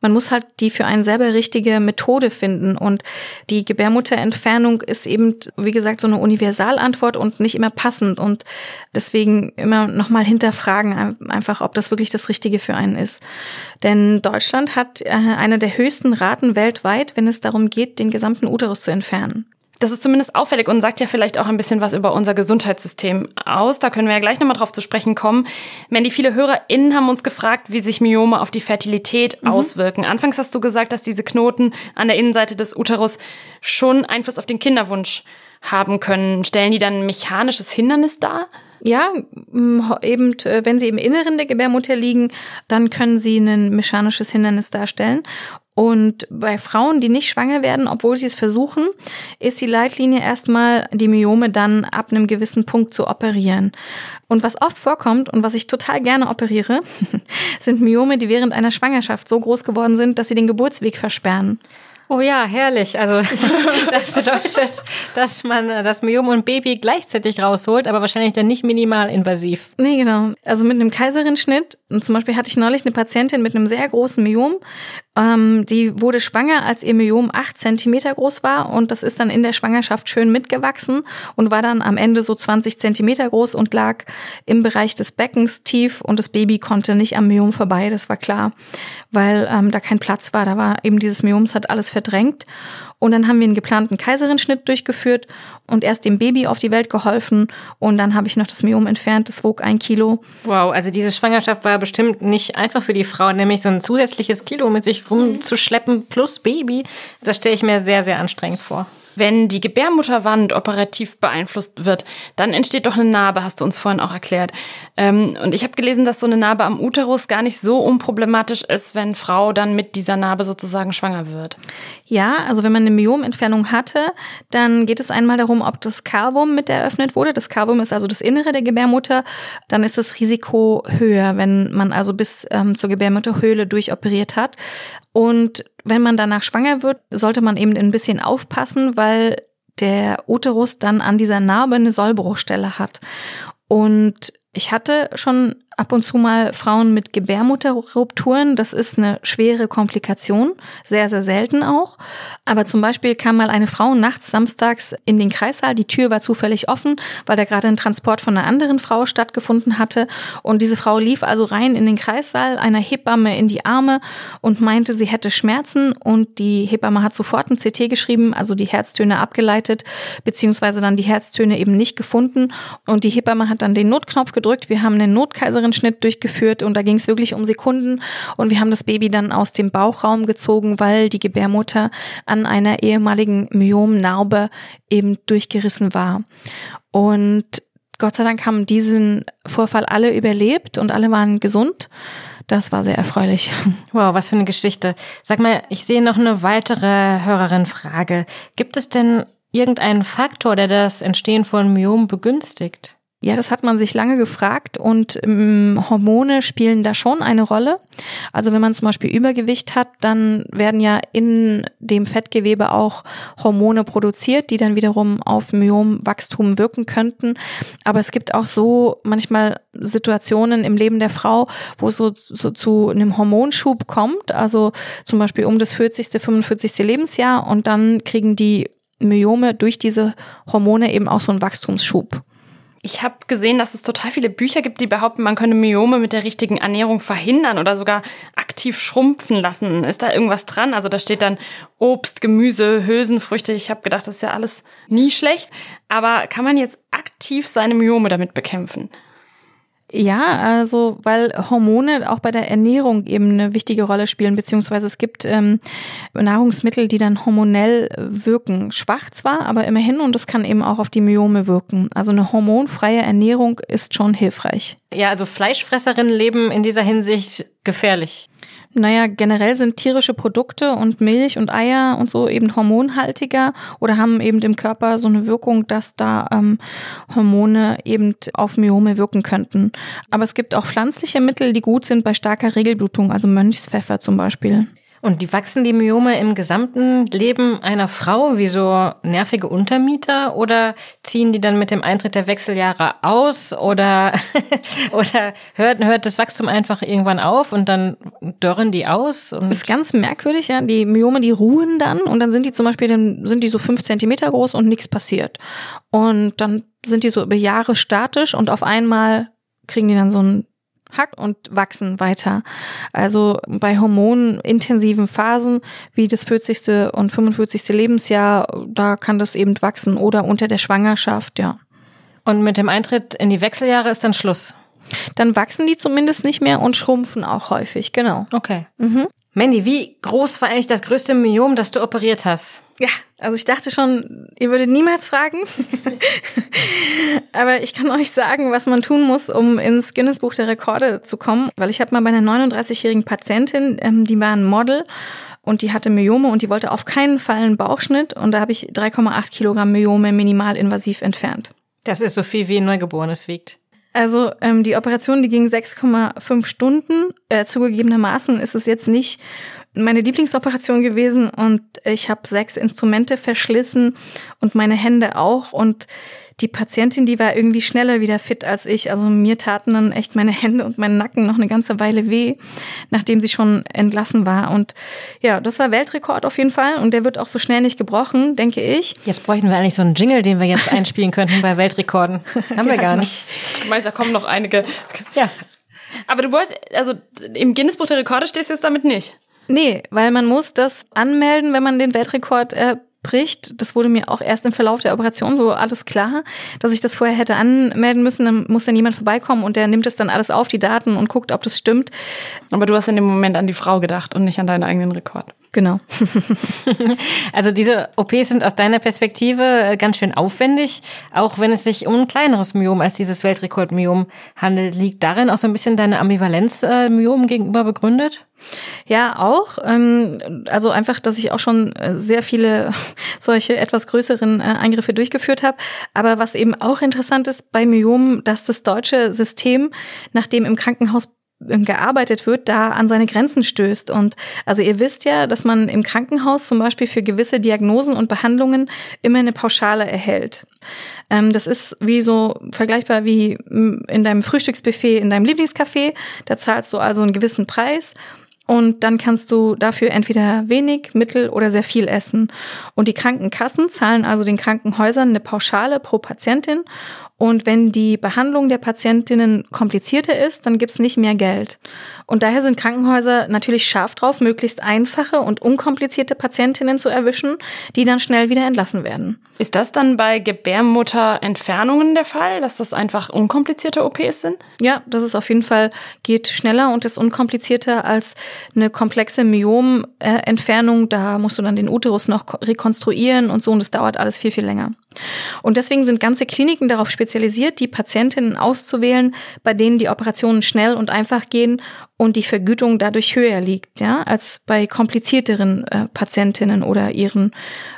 S3: Man muss halt die für einen selber richtige Methode finden. Und die Gebärmutterentfernung ist eben, wie gesagt, so eine Universalantwort und nicht immer passend. Und deswegen immer nochmal hinterfragen, einfach, ob das wirklich das Richtige für einen ist. Denn Deutschland hat äh, eine der höchsten Raten weltweit, wenn es darum geht, den gesamten Uterus zu entfernen.
S2: Das ist zumindest auffällig und sagt ja vielleicht auch ein bisschen was über unser Gesundheitssystem aus. Da können wir ja gleich nochmal drauf zu sprechen kommen. Mandy, viele HörerInnen haben uns gefragt, wie sich Myome auf die Fertilität auswirken. Anfangs hast du gesagt, dass diese Knoten an der Innenseite des Uterus schon Einfluss auf den Kinderwunsch haben können. Stellen die dann ein mechanisches Hindernis dar?
S3: Ja, eben, äh, wenn sie im Inneren der Gebärmutter liegen, dann können sie ein mechanisches Hindernis darstellen. Und bei Frauen, die nicht schwanger werden, obwohl sie es versuchen, ist die Leitlinie erstmal, die Myome dann ab einem gewissen Punkt zu operieren. Und was oft vorkommt und was ich total gerne operiere, sind Myome, die während einer Schwangerschaft so groß geworden sind, dass sie den Geburtsweg versperren.
S4: Oh ja, herrlich. Also das bedeutet, dass man das Myom und Baby gleichzeitig rausholt, aber wahrscheinlich dann nicht minimal invasiv.
S3: Nee, genau. Also mit einem Kaiserschnitt. Und zum Beispiel hatte ich neulich eine Patientin mit einem sehr großen Myom. Ähm, die wurde schwanger, als ihr Myom acht Zentimeter groß war. Und das ist dann in der Schwangerschaft schön mitgewachsen und war dann am Ende so 20 Zentimeter groß und lag im Bereich des Beckens tief. Und das Baby konnte nicht am Myom vorbei, das war klar, weil ähm, da kein Platz war. Da war eben dieses Myoms hat alles verdrängt. Und dann haben wir einen geplanten Kaiserschnitt durchgeführt und erst dem Baby auf die Welt geholfen. Und dann habe ich noch das Myom entfernt. Das wog ein Kilo.
S4: Wow, also diese Schwangerschaft war bestimmt nicht einfach für die Frau, nämlich so ein zusätzliches Kilo mit sich rumzuschleppen plus Baby. Das stelle ich mir sehr, sehr anstrengend vor.
S2: Wenn die Gebärmutterwand operativ beeinflusst wird, dann entsteht doch eine Narbe, hast du uns vorhin auch erklärt. Ähm, und ich habe gelesen, dass so eine Narbe am Uterus gar nicht so unproblematisch ist, wenn Frau dann mit dieser Narbe sozusagen schwanger wird.
S3: Ja, also wenn man eine Myomentfernung hatte, dann geht es einmal darum, ob das Carvum mit eröffnet wurde. Das Carvum ist also das Innere der Gebärmutter. Dann ist das Risiko höher, wenn man also bis ähm, zur Gebärmutterhöhle durchoperiert hat. Und wenn man danach schwanger wird, sollte man eben ein bisschen aufpassen, weil der Uterus dann an dieser Narbe eine Sollbruchstelle hat. Und ich hatte schon ab und zu mal Frauen mit Gebärmutterrupturen. Das ist eine schwere Komplikation, sehr, sehr selten auch. Aber zum Beispiel kam mal eine Frau nachts samstags in den Kreissaal. Die Tür war zufällig offen, weil da gerade ein Transport von einer anderen Frau stattgefunden hatte. Und diese Frau lief also rein in den Kreissaal, einer Hebamme in die Arme und meinte, sie hätte Schmerzen. Und die Hebamme hat sofort ein CT geschrieben, also die Herztöne abgeleitet, beziehungsweise dann die Herztöne eben nicht gefunden. Und die Hebamme hat dann den Notknopf gedrückt. Wir haben einen Notkaiserin-Schnitt durchgeführt und da ging es wirklich um Sekunden. Und wir haben das Baby dann aus dem Bauchraum gezogen, weil die Gebärmutter an einer ehemaligen Myomnarbe eben durchgerissen war. Und Gott sei Dank haben diesen Vorfall alle überlebt und alle waren gesund. Das war sehr erfreulich.
S4: Wow, was für eine Geschichte. Sag mal, ich sehe noch eine weitere Hörerin-Frage. Gibt es denn irgendeinen Faktor, der das Entstehen von Myom begünstigt?
S3: Ja, das hat man sich lange gefragt und ähm, Hormone spielen da schon eine Rolle. Also wenn man zum Beispiel Übergewicht hat, dann werden ja in dem Fettgewebe auch Hormone produziert, die dann wiederum auf Myomwachstum wirken könnten. Aber es gibt auch so manchmal Situationen im Leben der Frau, wo es so, so zu einem Hormonschub kommt, also zum Beispiel um das 40., 45. Lebensjahr und dann kriegen die Myome durch diese Hormone eben auch so einen Wachstumsschub.
S2: Ich habe gesehen, dass es total viele Bücher gibt, die behaupten, man könne Myome mit der richtigen Ernährung verhindern oder sogar aktiv schrumpfen lassen. Ist da irgendwas dran? Also da steht dann Obst, Gemüse, Hülsenfrüchte. Ich habe gedacht, das ist ja alles nie schlecht. Aber kann man jetzt aktiv seine Myome damit bekämpfen?
S3: Ja, also weil Hormone auch bei der Ernährung eben eine wichtige Rolle spielen, beziehungsweise es gibt ähm, Nahrungsmittel, die dann hormonell wirken. Schwach zwar, aber immerhin und das kann eben auch auf die Myome wirken. Also eine hormonfreie Ernährung ist schon hilfreich.
S4: Ja, also Fleischfresserinnen leben in dieser Hinsicht gefährlich.
S3: Naja, generell sind tierische Produkte und Milch und Eier und so eben hormonhaltiger oder haben eben im Körper so eine Wirkung, dass da ähm, Hormone eben auf Myome wirken könnten. Aber es gibt auch pflanzliche Mittel, die gut sind bei starker Regelblutung, also Mönchspfeffer zum Beispiel.
S4: Und die wachsen die Myome im gesamten Leben einer Frau wie so nervige Untermieter oder ziehen die dann mit dem Eintritt der Wechseljahre aus oder, oder hört, hört das Wachstum einfach irgendwann auf und dann dörren die aus? Und
S3: das ist ganz merkwürdig, ja. Die Myome, die ruhen dann und dann sind die zum Beispiel, dann sind die so fünf Zentimeter groß und nichts passiert. Und dann sind die so über Jahre statisch und auf einmal kriegen die dann so ein Hack und wachsen weiter. Also bei hormonintensiven Phasen wie das 40. und 45. Lebensjahr, da kann das eben wachsen oder unter der Schwangerschaft, ja.
S4: Und mit dem Eintritt in die Wechseljahre ist dann Schluss?
S3: Dann wachsen die zumindest nicht mehr und schrumpfen auch häufig, genau.
S4: Okay. Mhm. Mandy, wie groß war eigentlich das größte Myom, das du operiert hast?
S3: Ja, also ich dachte schon, ihr würdet niemals fragen. Aber ich kann euch sagen, was man tun muss, um ins Guinness Buch der Rekorde zu kommen. Weil ich habe mal bei einer 39-jährigen Patientin, ähm, die war ein Model und die hatte Myome und die wollte auf keinen Fall einen Bauchschnitt. Und da habe ich 3,8 Kilogramm Myome minimalinvasiv entfernt.
S4: Das ist so viel wie ein Neugeborenes wiegt.
S3: Also ähm, die Operation, die ging 6,5 Stunden. Äh, zugegebenermaßen ist es jetzt nicht meine Lieblingsoperation gewesen und ich habe sechs Instrumente verschlissen und meine Hände auch und die Patientin, die war irgendwie schneller wieder fit als ich. Also mir taten dann echt meine Hände und mein Nacken noch eine ganze Weile weh, nachdem sie schon entlassen war. Und ja, das war Weltrekord auf jeden Fall. Und der wird auch so schnell nicht gebrochen, denke ich.
S4: Jetzt bräuchten wir eigentlich so einen Jingle, den wir jetzt einspielen könnten bei Weltrekorden. Haben wir gar nicht.
S2: Du meinst, da kommen noch einige. Ja. Aber du wolltest, also im Guinness Buch der Rekorde stehst du jetzt damit nicht.
S3: Nee, weil man muss das anmelden, wenn man den Weltrekord äh, bricht. Das wurde mir auch erst im Verlauf der Operation so alles klar, dass ich das vorher hätte anmelden müssen. Dann muss dann jemand vorbeikommen und der nimmt es dann alles auf, die Daten und guckt, ob das stimmt.
S2: Aber du hast in dem Moment an die Frau gedacht und nicht an deinen eigenen Rekord.
S3: Genau.
S4: also diese OPs sind aus deiner Perspektive äh, ganz schön aufwendig, auch wenn es sich um ein kleineres Myom als dieses Weltrekordmyom handelt. Liegt darin auch so ein bisschen deine Ambivalenz äh, Myom gegenüber begründet?
S3: Ja, auch. Ähm, also einfach, dass ich auch schon äh, sehr viele solche etwas größeren Eingriffe durchgeführt habe. Aber was eben auch interessant ist bei Myomen, dass das deutsche System, nachdem im Krankenhaus gearbeitet wird, da an seine Grenzen stößt. Und also ihr wisst ja, dass man im Krankenhaus zum Beispiel für gewisse Diagnosen und Behandlungen immer eine Pauschale erhält. Ähm, das ist wie so vergleichbar wie in deinem Frühstücksbuffet, in deinem Lieblingscafé. Da zahlst du also einen gewissen Preis und dann kannst du dafür entweder wenig, mittel oder sehr viel essen. Und die Krankenkassen zahlen also den Krankenhäusern eine Pauschale pro Patientin und wenn die Behandlung der Patientinnen komplizierter ist, dann gibt's nicht mehr Geld. Und daher sind Krankenhäuser natürlich scharf drauf, möglichst einfache und unkomplizierte Patientinnen zu erwischen, die dann schnell wieder entlassen werden.
S2: Ist das dann bei Gebärmutterentfernungen der Fall, dass das einfach unkomplizierte OPs sind?
S3: Ja, das ist auf jeden Fall, geht schneller und ist unkomplizierter als eine komplexe Myomentfernung. Da musst du dann den Uterus noch rekonstruieren und so und das dauert alles viel, viel länger. Und deswegen sind ganze Kliniken darauf spezialisiert, die Patientinnen auszuwählen, bei denen die Operationen schnell und einfach gehen und die Vergütung dadurch höher liegt, ja, als bei komplizierteren äh, Patientinnen oder ihren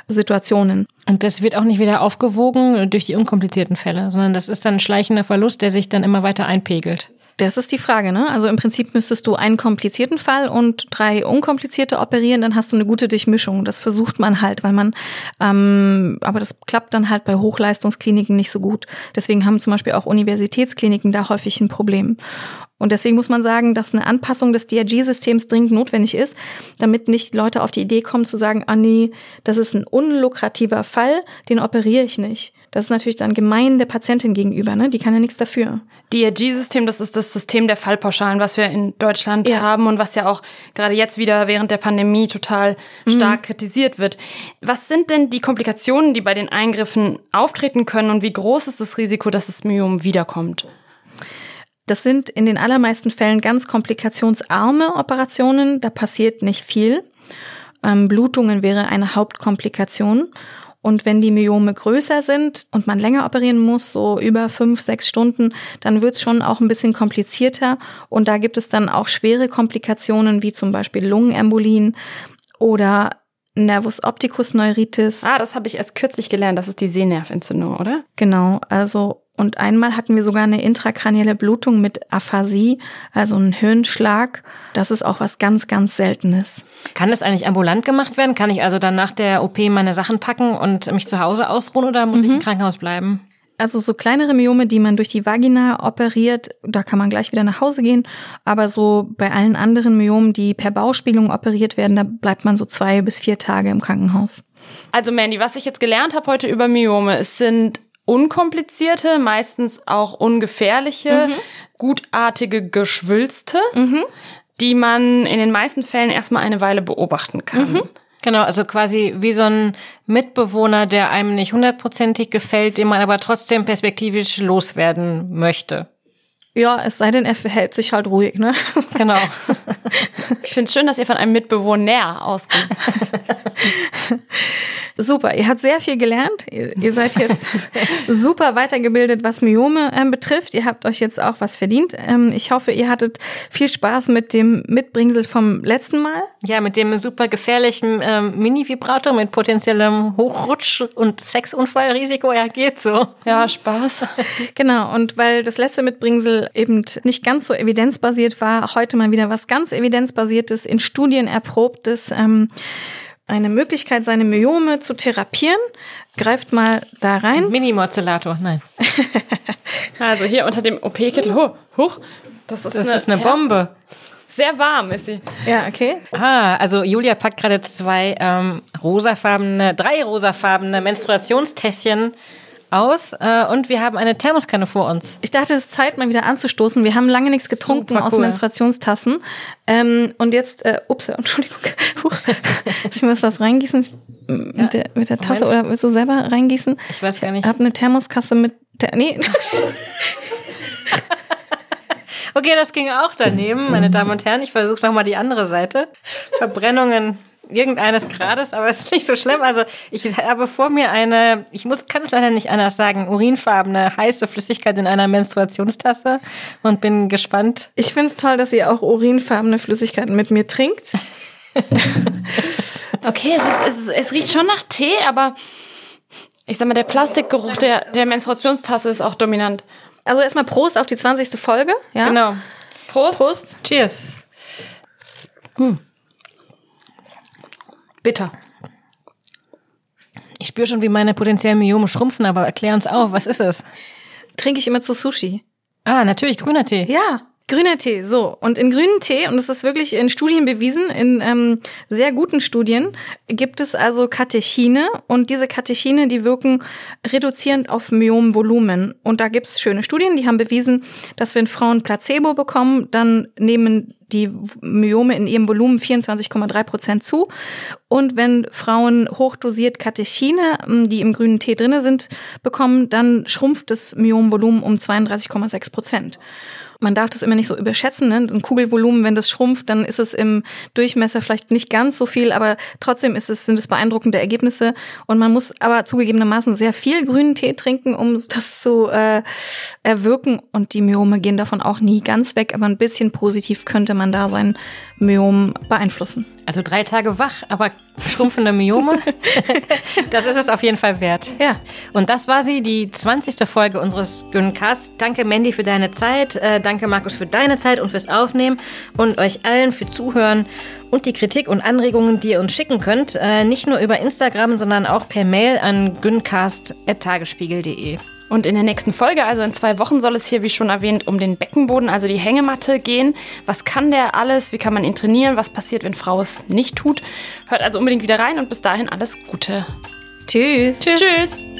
S3: Situationen.
S4: Und das wird auch nicht wieder aufgewogen durch die unkomplizierten Fälle, sondern das ist dann ein schleichender Verlust, der sich dann immer weiter einpegelt.
S3: Das ist die Frage, ne? Also im Prinzip müsstest du einen komplizierten Fall und drei unkomplizierte operieren, dann hast du eine gute Durchmischung. Das versucht man halt, weil man, ähm, aber das klappt dann halt bei Hochleistungskliniken nicht so gut. Deswegen haben zum Beispiel auch Universitätskliniken da häufig ein Problem. Und deswegen muss man sagen, dass eine Anpassung des DRG-Systems dringend notwendig ist, damit nicht Leute auf die Idee kommen zu sagen, ah nee, das ist ein unlukrativer Fall, den operiere ich nicht. Das ist natürlich dann gemein der Patientin gegenüber, ne? Die kann ja nichts dafür.
S2: DRG-System, das ist das System der Fallpauschalen, was wir in Deutschland ja. haben und was ja auch gerade jetzt wieder während der Pandemie total stark mhm. kritisiert wird. Was sind denn die Komplikationen, die bei den Eingriffen auftreten können und wie groß ist das Risiko, dass das Myom wiederkommt?
S3: Das sind in den allermeisten Fällen ganz komplikationsarme Operationen. Da passiert nicht viel. Ähm, Blutungen wäre eine Hauptkomplikation. Und wenn die Myome größer sind und man länger operieren muss, so über fünf, sechs Stunden, dann wird es schon auch ein bisschen komplizierter. Und da gibt es dann auch schwere Komplikationen, wie zum Beispiel Lungenembolien oder Nervus opticus Neuritis.
S2: Ah, das habe ich erst kürzlich gelernt. Das ist die Sehnerventzündung, oder?
S3: Genau. Also und einmal hatten wir sogar eine intrakranielle Blutung mit Aphasie, also einen Hirnschlag. Das ist auch was ganz, ganz Seltenes.
S4: Kann das eigentlich ambulant gemacht werden? Kann ich also dann nach der OP meine Sachen packen und mich zu Hause ausruhen oder muss mhm. ich im Krankenhaus bleiben?
S3: Also so kleinere Myome, die man durch die Vagina operiert, da kann man gleich wieder nach Hause gehen. Aber so bei allen anderen Myomen, die per Bauspielung operiert werden, da bleibt man so zwei bis vier Tage im Krankenhaus.
S2: Also Mandy, was ich jetzt gelernt habe heute über Myome, es sind unkomplizierte, meistens auch ungefährliche, mhm. gutartige Geschwülste, mhm. die man in den meisten Fällen erstmal eine Weile beobachten kann. Mhm.
S4: Genau, also quasi wie so ein Mitbewohner, der einem nicht hundertprozentig gefällt, den man aber trotzdem perspektivisch loswerden möchte.
S3: Ja, es sei denn, er verhält sich halt ruhig, ne?
S4: Genau.
S2: ich finde es schön, dass ihr von einem Mitbewohner ausgeht.
S3: Super, ihr habt sehr viel gelernt. Ihr, ihr seid jetzt super weitergebildet, was Myome ähm, betrifft. Ihr habt euch jetzt auch was verdient. Ähm, ich hoffe, ihr hattet viel Spaß mit dem Mitbringsel vom letzten Mal.
S4: Ja, mit dem super gefährlichen ähm, Mini-Vibrator mit potenziellem Hochrutsch- und Sexunfallrisiko. Ja, geht so.
S2: Ja, Spaß.
S3: genau, und weil das letzte Mitbringsel eben nicht ganz so evidenzbasiert war, heute mal wieder was ganz evidenzbasiertes, in Studien erprobtes. Ähm, eine Möglichkeit, seine Myome zu therapieren. Greift mal da rein.
S4: Mini-Morzellator, nein.
S2: also hier unter dem OP-Kittel. Hoch, hoch.
S4: Das ist, das eine, ist eine Bombe.
S2: Sehr warm ist sie.
S3: Ja, okay.
S4: Ah, also Julia packt gerade zwei ähm, rosafarbene, drei rosafarbene Menstruationstässchen aus äh, und wir haben eine Thermoskanne vor uns.
S3: Ich dachte, es ist Zeit, mal wieder anzustoßen. Wir haben lange nichts getrunken cool. aus Menstruationstassen. Ähm, und jetzt, äh, ups, Entschuldigung, Huch. ich muss was reingießen mit, ja. der, mit der Tasse Moment. oder willst du selber reingießen?
S4: Ich weiß gar nicht.
S3: Ich habe eine Thermoskasse mit, der, nee.
S4: okay, das ging auch daneben, meine Damen und Herren. Ich versuche nochmal die andere Seite. Verbrennungen irgendeines Grades, aber es ist nicht so schlimm. Also ich habe vor mir eine, ich muss, kann es leider nicht anders sagen, urinfarbene heiße Flüssigkeit in einer Menstruationstasse und bin gespannt.
S3: Ich finde es toll, dass ihr auch urinfarbene Flüssigkeiten mit mir trinkt.
S2: okay, es, ist, es, es riecht schon nach Tee, aber ich sag mal, der Plastikgeruch der, der Menstruationstasse ist auch dominant.
S3: Also erstmal Prost auf die 20. Folge. Ja?
S4: Genau.
S2: Prost.
S3: Prost.
S4: Cheers.
S3: Bitter.
S4: Ich spüre schon, wie meine potenziellen Myome schrumpfen, aber erklär uns auf, was ist es?
S3: Trinke ich immer zu Sushi.
S4: Ah, natürlich, grüner Tee.
S3: Ja, grüner Tee. So, und in grünen Tee, und das ist wirklich in Studien bewiesen, in ähm, sehr guten Studien, gibt es also Katechine. Und diese Katechine, die wirken reduzierend auf Myomvolumen. Und da gibt es schöne Studien, die haben bewiesen, dass wenn Frauen Placebo bekommen, dann nehmen die Myome in ihrem Volumen 24,3 Prozent zu. Und wenn Frauen hochdosiert Katechine, m, die im grünen Tee drinne sind, bekommen, dann schrumpft das Myomvolumen um 32,6 Prozent. Man darf das immer nicht so überschätzen. Ne? Ein Kugelvolumen, wenn das schrumpft, dann ist es im Durchmesser vielleicht nicht ganz so viel, aber trotzdem ist es, sind es beeindruckende Ergebnisse. Und man muss aber zugegebenermaßen sehr viel grünen Tee trinken, um das zu äh, erwirken. Und die Myome gehen davon auch nie ganz weg, aber ein bisschen positiv könnte man da sein Myom beeinflussen.
S4: Also drei Tage wach, aber schrumpfende Myome. das ist es auf jeden Fall wert.
S3: Ja.
S4: Und das war sie, die 20. Folge unseres Gyncasts. Danke, Mandy, für deine Zeit. Äh, danke, Markus, für deine Zeit und fürs Aufnehmen. Und euch allen für Zuhören und die Kritik und Anregungen, die ihr uns schicken könnt. Äh, nicht nur über Instagram, sondern auch per Mail an gyncast.tagesspiegel.de.
S2: Und in der nächsten Folge, also in zwei Wochen, soll es hier, wie schon erwähnt, um den Beckenboden, also die Hängematte gehen. Was kann der alles? Wie kann man ihn trainieren? Was passiert, wenn Frau es nicht tut? Hört also unbedingt wieder rein und bis dahin alles Gute.
S3: Tschüss.
S2: Tschüss. Tschüss.